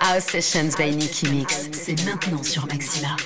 House Sessions by Nicky Mix, c'est maintenant sur Maxima.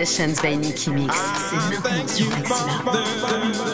Sessions by Nicky Mix. C'est maintenant sur Maxima.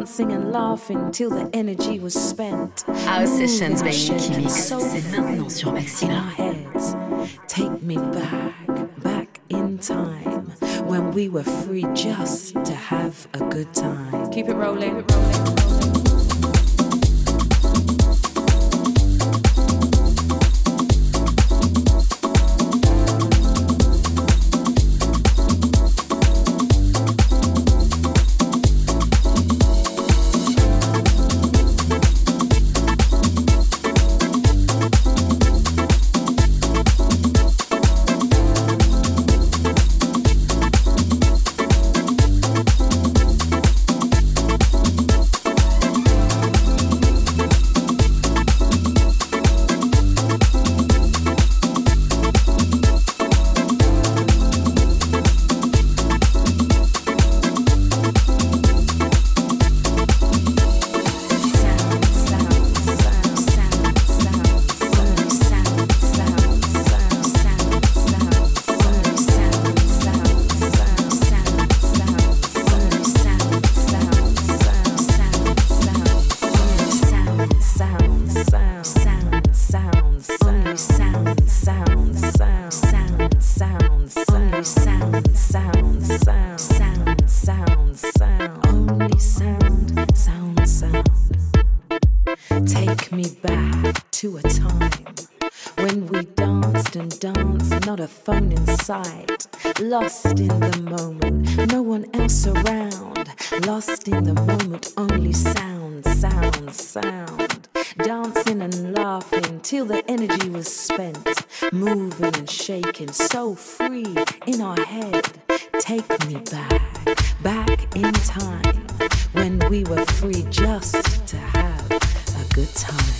Dancing and laughing till the energy was spent. Our sessions by Nicky Mix, c'est maintenant sur Maxima. In our heads, take me back, back in time when we were free just to have a good time. Keep it rolling. Keep it rolling. Lost in the moment, no one else around. Lost in the moment, only sound, sound, sound. Dancing and laughing till the energy was spent. Moving and shaking, so free in our head. Take me back, back in time when we were free just to have a good time.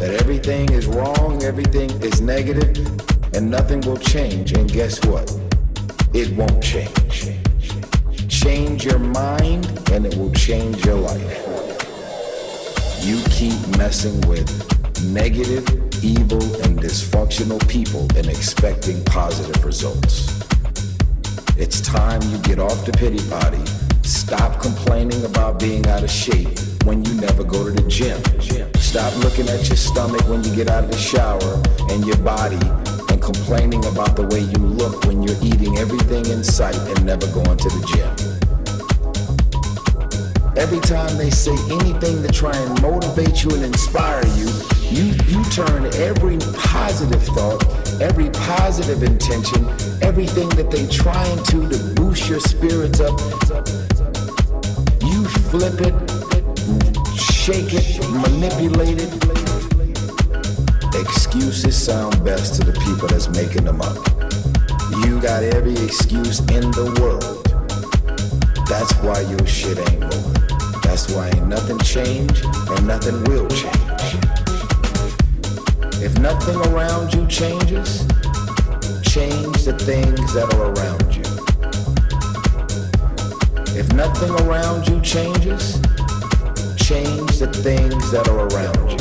that everything is wrong, everything is negative, and nothing will change. And guess what? It won't change. Change your mind, and it will change your life. You keep messing with negative, evil, and dysfunctional people and expecting positive results. It's time you get off the pity potty, stop complaining about being out of shape when you never go to the gym. Stop looking at your stomach when you get out of the shower and your body and complaining about the way you look when you're eating everything in sight and never going to the gym. Every time they say anything to try and motivate you and inspire you, you, you turn every positive thought, every positive intention, everything that they trying to to boost your spirits up, you flip it, shake it, manipulate it. Excuses sound best to the people that's making them up. You got every excuse in the world. That's why your shit ain't moving. That's why ain't nothing changed and nothing will change. If nothing around you changes, change the things that are around you. If nothing around you changes, change the things that are around you.